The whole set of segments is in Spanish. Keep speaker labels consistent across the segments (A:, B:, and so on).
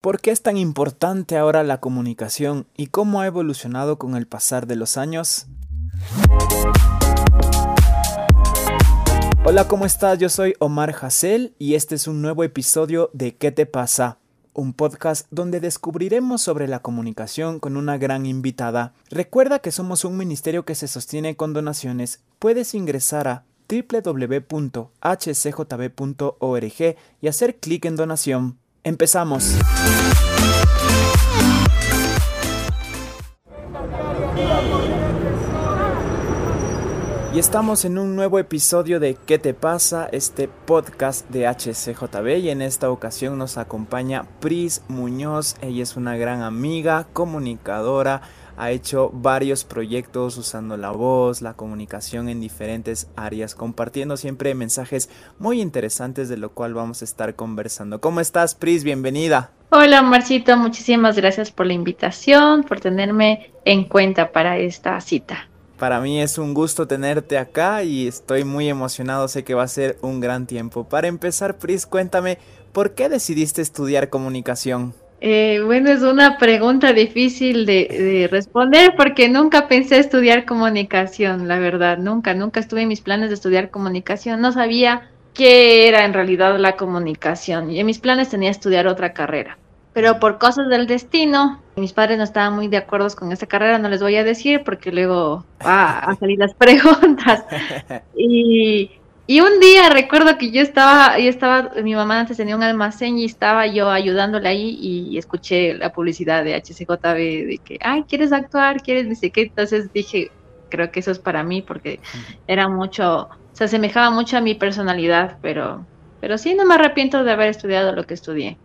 A: ¿Por qué es tan importante ahora la comunicación y cómo ha evolucionado con el pasar de los años? Hola, ¿cómo estás? Yo soy Omar Hassel y este es un nuevo episodio de ¿Qué te pasa? Un podcast donde descubriremos sobre la comunicación con una gran invitada. Recuerda que somos un ministerio que se sostiene con donaciones. Puedes ingresar a www.hcjb.org y hacer clic en donación. Empezamos. Y estamos en un nuevo episodio de ¿Qué te pasa? Este podcast de HCJB y en esta ocasión nos acompaña Pris Muñoz. Ella es una gran amiga, comunicadora, ha hecho varios proyectos usando la voz, la comunicación en diferentes áreas, compartiendo siempre mensajes muy interesantes de lo cual vamos a estar conversando. ¿Cómo estás, Pris? Bienvenida.
B: Hola, Marcito. Muchísimas gracias por la invitación, por tenerme en cuenta para esta cita.
A: Para mí es un gusto tenerte acá y estoy muy emocionado, sé que va a ser un gran tiempo. Para empezar, Pris, cuéntame, ¿por qué decidiste estudiar comunicación?
B: Eh, bueno, es una pregunta difícil de, responder porque nunca pensé estudiar comunicación, la verdad, nunca, nunca estuve en mis planes de estudiar comunicación, no sabía qué era en realidad la comunicación y en mis planes tenía estudiar otra carrera. Pero por cosas del destino, mis padres no estaban muy de acuerdo con esta carrera, no les voy a decir porque luego va a salir las preguntas. Y y un día recuerdo que yo estaba, yo estaba, mi mamá antes tenía un almacén y estaba yo ayudándole ahí y escuché la publicidad de HCJB de que, ay, ¿quieres actuar? ¿Quieres? Dice que entonces dije, creo que eso es para mí porque era mucho, se asemejaba mucho a mi personalidad, pero, pero sí no me arrepiento de haber estudiado lo que estudié.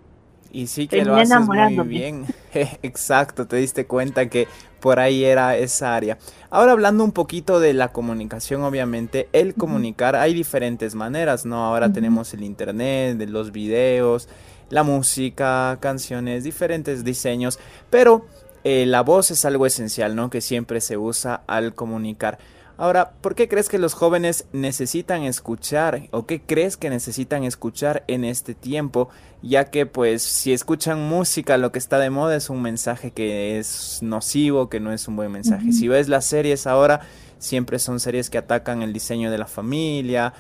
A: Y sí que lo haces muy bien. Exacto, te diste cuenta que por ahí era esa área. Ahora hablando un poquito de la comunicación, obviamente, el comunicar hay diferentes maneras, ¿no? Ahora tenemos el internet, los videos, la música, canciones, diferentes diseños, pero eh, la voz es algo esencial, ¿no? Que siempre se usa al comunicar. Ahora, ¿por qué crees que los jóvenes necesitan escuchar o qué crees que necesitan escuchar en este tiempo? Ya que pues si escuchan música lo que está de moda es un mensaje que es nocivo, que no es un buen mensaje. Si ves las series ahora, siempre son series que atacan el diseño de la familia,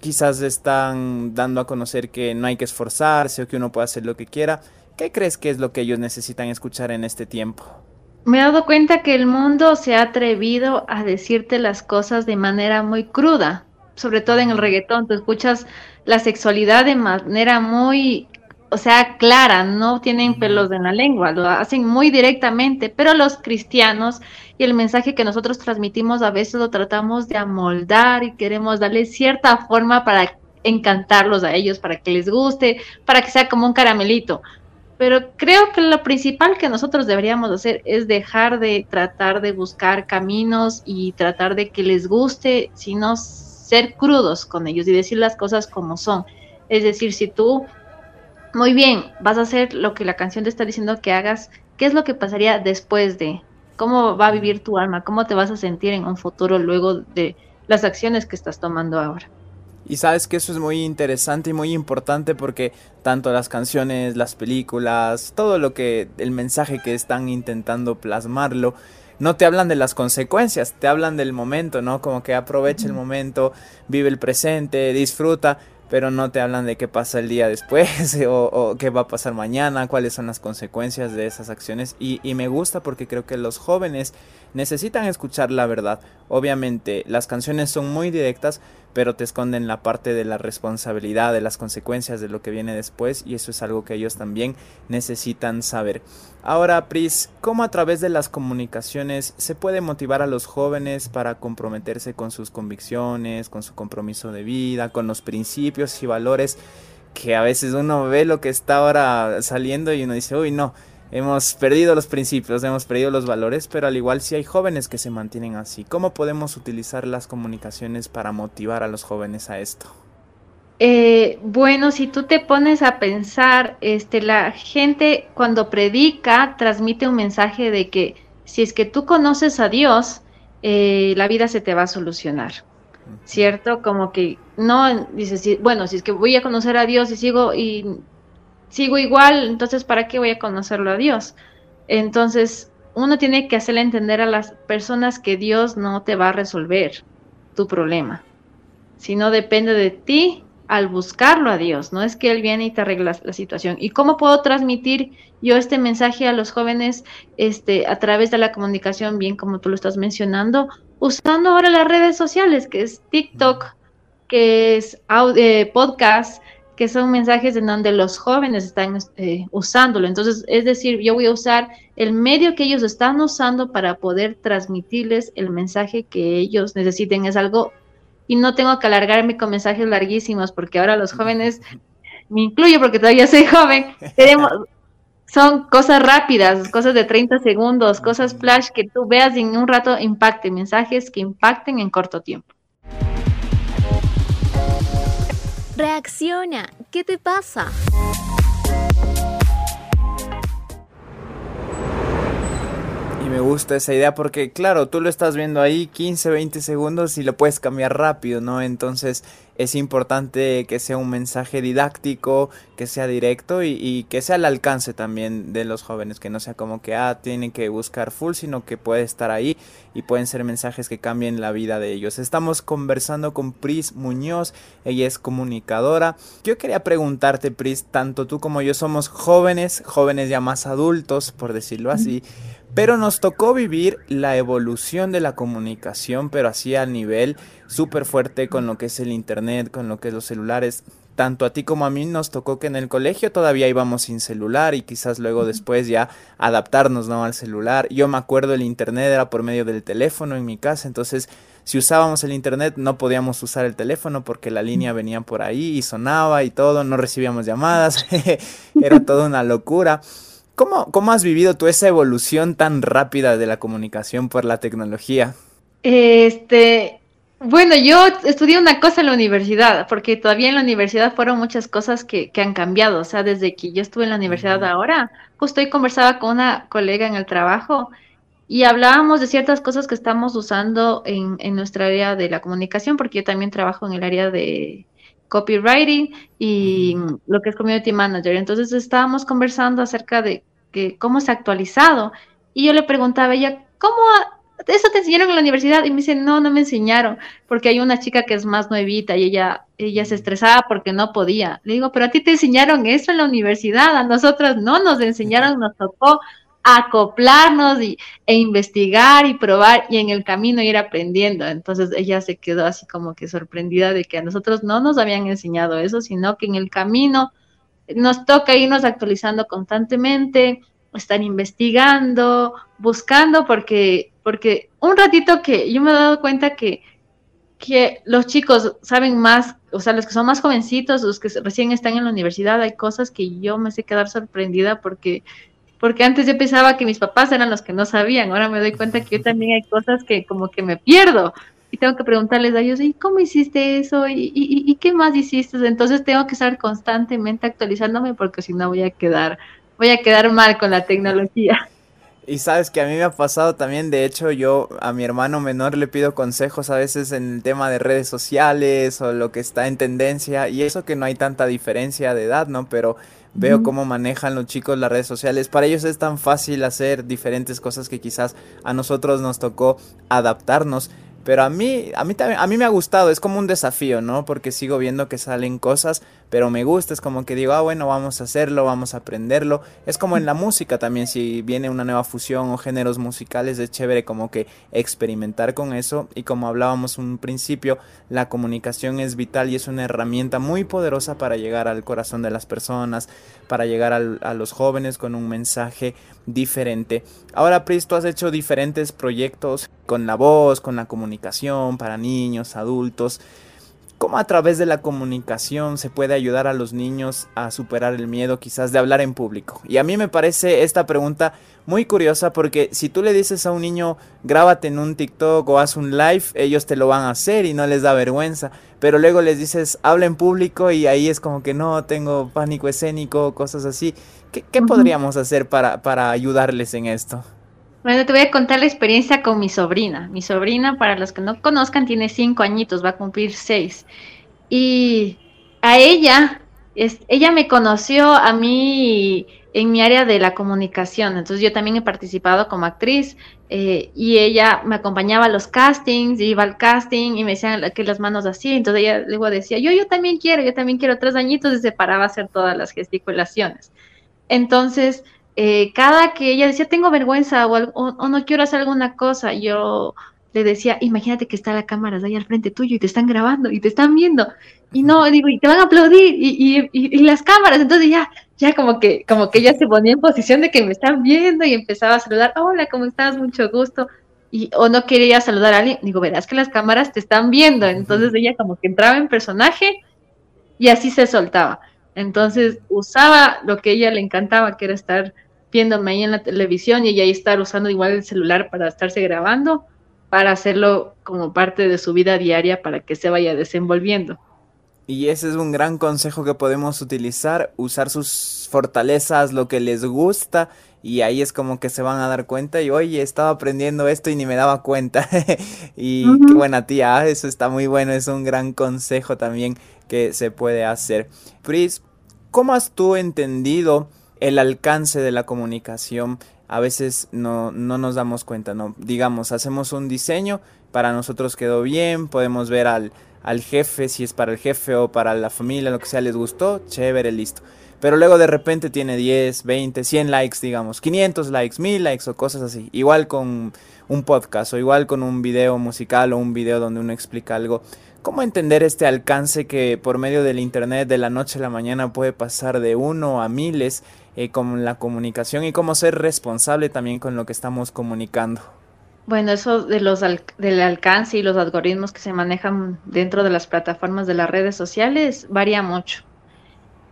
A: quizás están dando a conocer que no hay que esforzarse o que uno puede hacer lo que quiera. ¿Qué crees que es lo que ellos necesitan escuchar en este tiempo?
B: Me he dado cuenta que el mundo se ha atrevido a decirte las cosas de manera muy cruda, sobre todo en el reggaetón. Tú escuchas la sexualidad de manera muy, o sea, clara, no tienen pelos en la lengua, lo hacen muy directamente, pero los cristianos y el mensaje que nosotros transmitimos a veces lo tratamos de amoldar y queremos darle cierta forma para encantarlos a ellos, para que les guste, para que sea como un caramelito pero creo que lo principal que nosotros deberíamos hacer es dejar de tratar de buscar caminos y tratar de que les guste, sino ser crudos con ellos y decir las cosas como son. Es decir, si tú, muy bien, vas a hacer lo que la canción te está diciendo que hagas, ¿qué es lo que pasaría después de? ¿Cómo va a vivir tu alma? ¿Cómo te vas a sentir en un futuro luego de las acciones que estás tomando ahora?
A: Y sabes que eso es muy interesante y muy importante porque tanto las canciones, las películas, todo lo que el mensaje que están intentando plasmarlo, no te hablan de las consecuencias, te hablan del momento, ¿no? Como que aprovecha el momento, vive el presente, disfruta, pero no te hablan de qué pasa el día después o, qué va a pasar mañana, cuáles son las consecuencias de esas acciones. Y, y me gusta porque creo que los jóvenes necesitan escuchar la verdad. Obviamente las canciones son muy directas, pero te esconden la parte de la responsabilidad, de las consecuencias de lo que viene después y eso es algo que ellos también necesitan saber. Ahora, Pris, ¿cómo a través de las comunicaciones se puede motivar a los jóvenes para comprometerse con sus convicciones, con su compromiso de vida, con los principios y valores que a veces uno ve lo que está ahora saliendo y uno dice, uy, no, hemos perdido los principios, hemos perdido los valores, pero al igual si hay jóvenes que se mantienen así. ¿Cómo podemos utilizar las comunicaciones para motivar a los jóvenes a esto?
B: Eh, bueno, si tú te pones a pensar, este, la gente cuando predica transmite un mensaje de que si es que tú conoces a Dios, eh, la vida se te va a solucionar, ¿cierto? Como que no dices, bueno, si es que voy a conocer a Dios y sigo y sigo igual, entonces ¿para qué voy a conocerlo a Dios? Entonces, uno tiene que hacerle entender a las personas que Dios no te va a resolver tu problema, sino depende de ti al buscarlo a Dios, no es que Él viene y te arregla la situación. ¿Y cómo puedo transmitir yo este mensaje a los jóvenes este, a través de la comunicación, bien como tú lo estás mencionando, usando ahora las redes sociales, que es TikTok, que es eh, podcast, que son mensajes en donde los jóvenes están eh, usándolo. Entonces, es decir, yo voy a usar el medio que ellos están usando para poder transmitirles el mensaje que ellos necesiten. Es algo, y no tengo que alargarme con mensajes larguísimos, porque ahora los jóvenes, me incluyo porque todavía soy joven, tenemos, son cosas rápidas, cosas de 30 segundos, cosas flash que tú veas y en un rato impacten, mensajes que impacten en corto tiempo.
C: Reacciona, ¿qué te pasa?
A: Me gusta esa idea porque, claro, tú lo estás viendo ahí 15, 20 segundos y lo puedes cambiar rápido, ¿no? Entonces es importante que sea un mensaje didáctico, que sea directo y, que sea al alcance también de los jóvenes, que no sea como que, ah, tienen que buscar full, sino que puede estar ahí y pueden ser mensajes que cambien la vida de ellos. Estamos conversando con Pris Muñoz, ella es comunicadora. Yo quería preguntarte, Pris, tanto tú como yo somos jóvenes, jóvenes ya más adultos, por decirlo así. Pero nos tocó vivir la evolución de la comunicación, pero así a nivel súper fuerte con lo que es el Internet, con lo que es los celulares. Tanto a ti como a mí nos tocó que en el colegio todavía íbamos sin celular y quizás luego después ya adaptarnos ¿no? al celular. Yo me acuerdo el Internet era por medio del teléfono en mi casa, entonces si usábamos el internet no podíamos usar el teléfono porque la línea venía por ahí y sonaba y todo, no recibíamos llamadas, era toda una locura. ¿Cómo, ¿Cómo has vivido tú esa evolución tan rápida de la comunicación por la tecnología?
B: Este, bueno, yo estudié una cosa en la universidad, porque todavía en la universidad fueron muchas cosas que, que han cambiado. O sea, desde que yo estuve en la universidad ahora, justo hoy conversaba con una colega en el trabajo y hablábamos de ciertas cosas que estamos usando en, en nuestra área de la comunicación, porque yo también trabajo en el área de, copywriting y lo que es community manager. Entonces estábamos conversando acerca de que cómo se ha actualizado y yo le preguntaba a ella, ¿cómo eso te enseñaron en la universidad? Y me dice, no, no me enseñaron, porque hay una chica que es más nuevita y ella, ella se estresaba porque no podía. Le digo, pero a ti te enseñaron eso en la universidad, a nosotras no nos enseñaron, nos tocó acoplarnos y, e investigar y probar y en el camino ir aprendiendo. Entonces ella se quedó así como que sorprendida de que a nosotros no nos habían enseñado eso, sino que en el camino nos toca irnos actualizando constantemente, estar investigando, buscando, porque, porque un ratito que yo me he dado cuenta que, que los chicos saben más, o sea, los que son más jovencitos, los que recién están en la universidad, hay cosas que yo me sé quedar sorprendida porque porque antes yo pensaba que mis papás eran los que no sabían, ahora me doy cuenta que yo también hay cosas que como que me pierdo y tengo que preguntarles a ellos, ¿y cómo hiciste eso? ¿Y, y, qué más hiciste? Entonces tengo que estar constantemente actualizándome porque si no voy a quedar, voy a quedar mal con la tecnología.
A: Y sabes que a mí me ha pasado también, de hecho yo a mi hermano menor le pido consejos a veces en el tema de redes sociales o lo que está en tendencia y eso que no hay tanta diferencia de edad, ¿no? Pero veo cómo manejan los chicos las redes sociales. Para ellos es tan fácil hacer diferentes cosas que quizás a nosotros nos tocó adaptarnos. Pero a mí, a mí también, a mí me ha gustado, es como un desafío, ¿no? Porque sigo viendo que salen cosas, pero me gusta, es como que digo, ah, bueno, vamos a hacerlo, vamos a aprenderlo. Es como en la música también, si viene una nueva fusión o géneros musicales, es chévere como que experimentar con eso. Y como hablábamos un principio, la comunicación es vital y es una herramienta muy poderosa para llegar al corazón de las personas, para llegar a los jóvenes con un mensaje diferente. Ahora, Pris, tú has hecho diferentes proyectos con la voz, con la comunicación para niños, adultos. ¿Cómo a través de la comunicación se puede ayudar a los niños a superar el miedo quizás de hablar en público? Y a mí me parece esta pregunta muy curiosa porque si tú le dices a un niño grábate en un TikTok o haz un live, ellos te lo van a hacer y no les da vergüenza. Pero luego les dices habla en público y ahí es como que no, tengo pánico escénico, cosas así. ¿Qué, podríamos hacer para, para ayudarles en esto?
B: Bueno, te voy a contar la experiencia con mi sobrina. Mi sobrina, para los que no conozcan, tiene cinco añitos, va a cumplir seis. Y a ella ella me conoció a mí en mi área de la comunicación, entonces yo también he participado como actriz eh, y ella me acompañaba a los castings, iba al casting y me decían que las manos así, entonces ella luego decía, yo, yo también quiero, yo también quiero tres añitos y se paraba a hacer todas las gesticulaciones. Entonces, eh, cada que ella decía, tengo vergüenza o, o, no quiero hacer alguna cosa, yo le decía, imagínate que está la cámara ahí al frente tuyo y te están grabando y te están viendo. Y no, digo, y te van a aplaudir y, y, y, las cámaras. Entonces ya, ya como que, como que ella se ponía en posición de que me están viendo y empezaba a saludar, hola, ¿cómo estás? Mucho gusto. Y, o no quería saludar a alguien, digo, verás que las cámaras te están viendo. Entonces ella como que entraba en personaje y así se soltaba. Entonces usaba lo que a ella le encantaba, que era estar viéndome ahí en la televisión y ahí estar usando igual el celular para estarse grabando para hacerlo como parte de su vida diaria para que se vaya desenvolviendo.
A: Y ese es un gran consejo que podemos utilizar, usar sus fortalezas, lo que les gusta, y ahí es como que se van a dar cuenta y oye, estaba aprendiendo esto y ni me daba cuenta. y qué buena tía, eso está muy bueno, es un gran consejo también que se puede hacer. Pris, ¿cómo has tú entendido el alcance de la comunicación a veces no, no nos damos cuenta, ¿no? Digamos, hacemos un diseño, para nosotros quedó bien, podemos ver al, al jefe, si es para el jefe o para la familia, lo que sea, les gustó, chévere, listo. Pero luego de repente tiene 10, 20, 100 likes, digamos, 500 likes, 1000 likes o cosas así. Igual con un podcast o igual con un video musical o un video donde uno explica algo. ¿Cómo entender este alcance que por medio del Internet de la noche a la mañana puede pasar de uno a miles eh, con la comunicación y cómo ser responsable también con lo que estamos comunicando?
B: Bueno, eso de los del alcance y los algoritmos que se manejan dentro de las plataformas de las redes sociales varía mucho.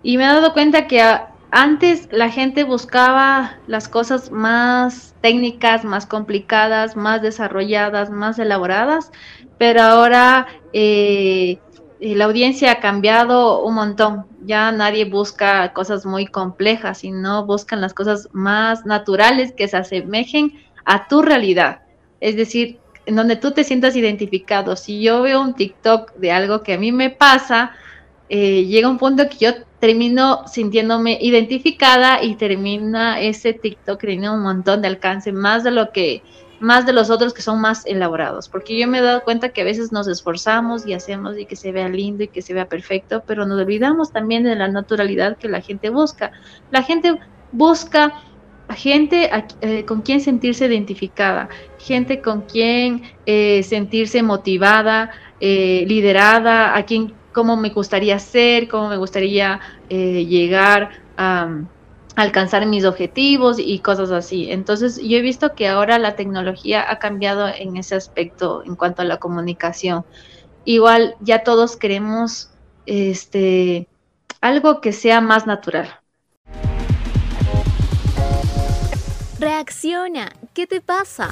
B: Y me he dado cuenta que antes la gente buscaba las cosas más técnicas, más complicadas, más desarrolladas, más elaboradas, pero ahora eh, la audiencia ha cambiado un montón. Ya nadie busca cosas muy complejas, sino buscan las cosas más naturales que se asemejen a tu realidad. Es decir, en donde tú te sientas identificado. Si yo veo un TikTok de algo que a mí me pasa, eh, llega un punto que yo termino sintiéndome identificada y termina ese TikTok teniendo un montón de alcance, más de lo que más de los otros que son más elaborados, porque yo me he dado cuenta que a veces nos esforzamos y hacemos y que se vea lindo y que se vea perfecto, pero nos olvidamos también de la naturalidad que la gente busca. La gente busca gente eh, con quien sentirse identificada, gente con quien eh, sentirse motivada, eh, liderada, a quien cómo me gustaría ser, cómo me gustaría llegar a alcanzar mis objetivos y cosas así. Entonces, yo he visto que ahora la tecnología ha cambiado en ese aspecto en cuanto a la comunicación. Igual ya todos queremos este algo que sea más natural.
C: Reacciona, ¿qué te pasa?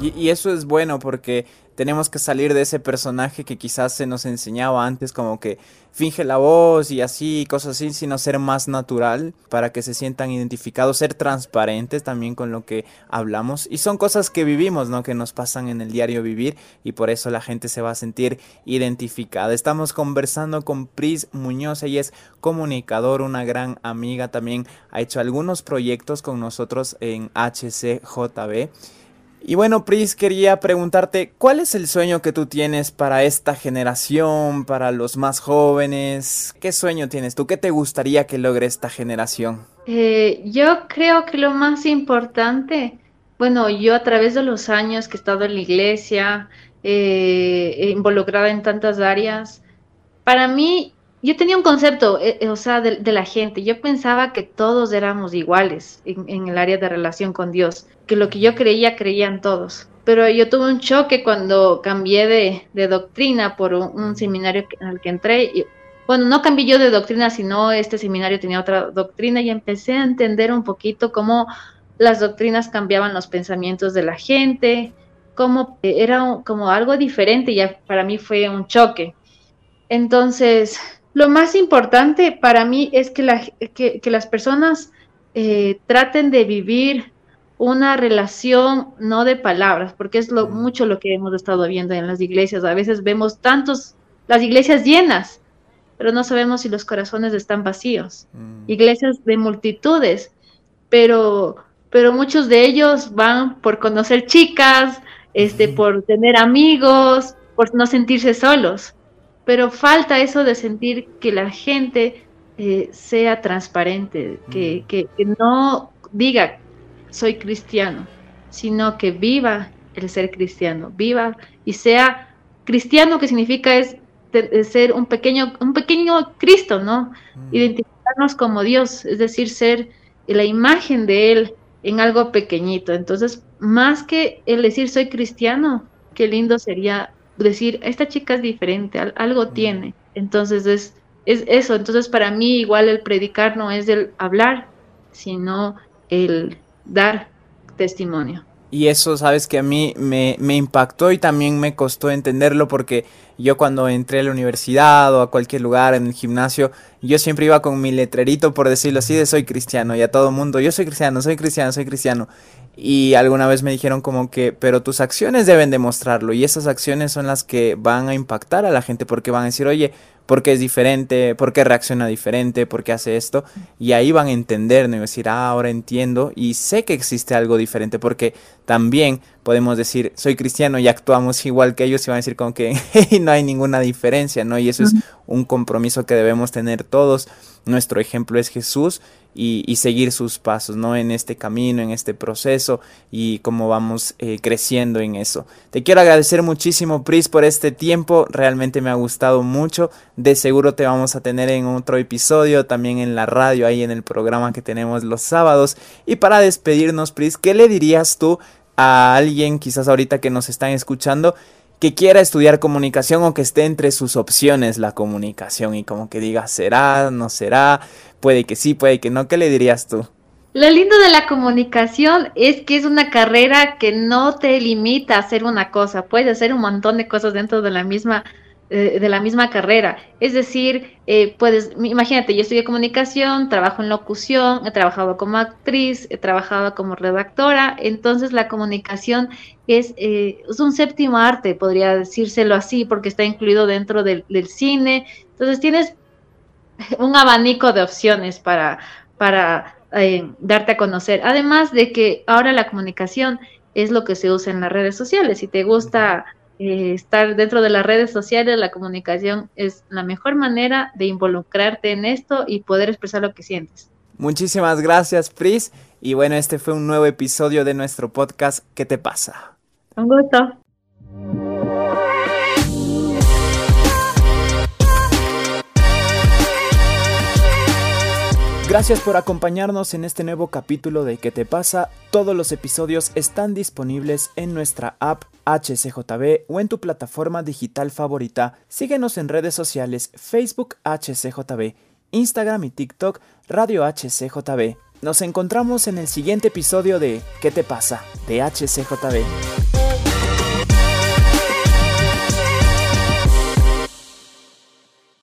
A: Y, eso es bueno porque tenemos que salir de ese personaje que quizás se nos enseñaba antes como que finge la voz y así, cosas así, sino ser más natural para que se sientan identificados, ser transparentes también con lo que hablamos. Y son cosas que vivimos, ¿no? Que nos pasan en el diario vivir y por eso la gente se va a sentir identificada. Estamos conversando con Pris Muñoz, ella es comunicador, una gran amiga, también ha hecho algunos proyectos con nosotros en HCJB. Y bueno, Pris, quería preguntarte, ¿cuál es el sueño que tú tienes para esta generación, para los más jóvenes? ¿Qué sueño tienes tú? ¿Qué te gustaría que logre esta generación?
B: Eh, yo creo que lo más importante, bueno, yo a través de los años que he estado en la iglesia, eh, involucrada en tantas áreas, para mí yo tenía un concepto, eh, eh, o sea, de, la gente. Yo pensaba que todos éramos iguales en, el área de relación con Dios, que lo que yo creía, creían todos. Pero yo tuve un choque cuando cambié de, doctrina por un, seminario al que entré. Y, bueno, no cambié yo de doctrina, sino este seminario tenía otra doctrina y empecé a entender un poquito cómo las doctrinas cambiaban los pensamientos de la gente, cómo era como algo diferente y para mí fue un choque. Entonces, lo más importante para mí es que, las personas eh, traten de vivir una relación no de palabras, porque es lo, mucho lo que hemos estado viendo en las iglesias. A veces vemos tantos, las iglesias llenas, pero no sabemos si los corazones están vacíos. Mm. Iglesias de multitudes, pero, pero muchos de ellos van por conocer chicas, este, por tener amigos, por no sentirse solos. Pero falta eso de sentir que la gente eh, sea transparente, que, mm. que, que no diga soy cristiano, sino que viva el ser cristiano, viva y sea cristiano, que significa es ser un pequeño, un pequeño Cristo, ¿no? Mm. Identificarnos como Dios, es decir, ser la imagen de Él en algo pequeñito. Entonces, más que el decir soy cristiano, qué lindo sería decir, esta chica es diferente, algo tiene. Entonces, es, es eso. Entonces, para mí, igual el predicar no es el hablar, sino el dar testimonio.
A: Y eso, sabes que a mí me, me, impactó y también me costó entenderlo porque yo cuando entré a la universidad o a cualquier lugar en el gimnasio, yo siempre iba con mi letrerito, por decirlo así, de soy cristiano y a todo mundo, yo soy cristiano, soy cristiano, soy cristiano. Y alguna vez me dijeron como que, pero tus acciones deben demostrarlo y esas acciones son las que van a impactar a la gente porque van a decir, oye, por qué es diferente, por qué reacciona diferente, por qué hace esto. Y ahí van a entender, ¿no? Y decir, ah, ahora entiendo y sé que existe algo diferente, porque también podemos decir, soy cristiano y actuamos igual que ellos y van a decir como que no hay ninguna diferencia, ¿no? Y eso es un compromiso que debemos tener todos. Nuestro ejemplo es Jesús y, seguir sus pasos, ¿no? En este camino, en este proceso y cómo vamos eh, creciendo en eso. Te quiero agradecer muchísimo, Pris, por este tiempo. Realmente me ha gustado mucho. De seguro te vamos a tener en otro episodio, también en la radio, ahí en el programa que tenemos los sábados. Y para despedirnos, Pris, ¿qué le dirías tú a alguien quizás ahorita que nos están escuchando que quiera estudiar comunicación o que esté entre sus opciones la comunicación y como que diga será, no será, puede que sí, puede que no, ¿qué le dirías tú?
B: Lo lindo de la comunicación es que es una carrera que no te limita a hacer una cosa, puedes hacer un montón de cosas dentro de la misma eh, de la misma carrera. Es decir, eh, puedes, imagínate, yo estudié comunicación, trabajo en locución, he trabajado como actriz, he trabajado como redactora, entonces la comunicación es, eh, es un séptimo arte, podría decírselo así, porque está incluido dentro del, del cine. Entonces tienes un abanico de opciones para, para darte a conocer. Además de que ahora la comunicación es lo que se usa en las redes sociales. Si te gusta eh, estar dentro de las redes sociales, la comunicación es la mejor manera de involucrarte en esto y poder expresar lo que sientes.
A: Muchísimas gracias, Pris. Y bueno, este fue un nuevo episodio de nuestro podcast ¿Qué te pasa?
B: Un gusto.
A: Gracias por acompañarnos en este nuevo capítulo de ¿Qué te pasa? Todos los episodios están disponibles en nuestra app HCJB o en tu plataforma digital favorita. Síguenos en redes sociales Facebook HCJB, Instagram y TikTok Radio HCJB. Nos encontramos en el siguiente episodio de ¿Qué te pasa? de HCJB.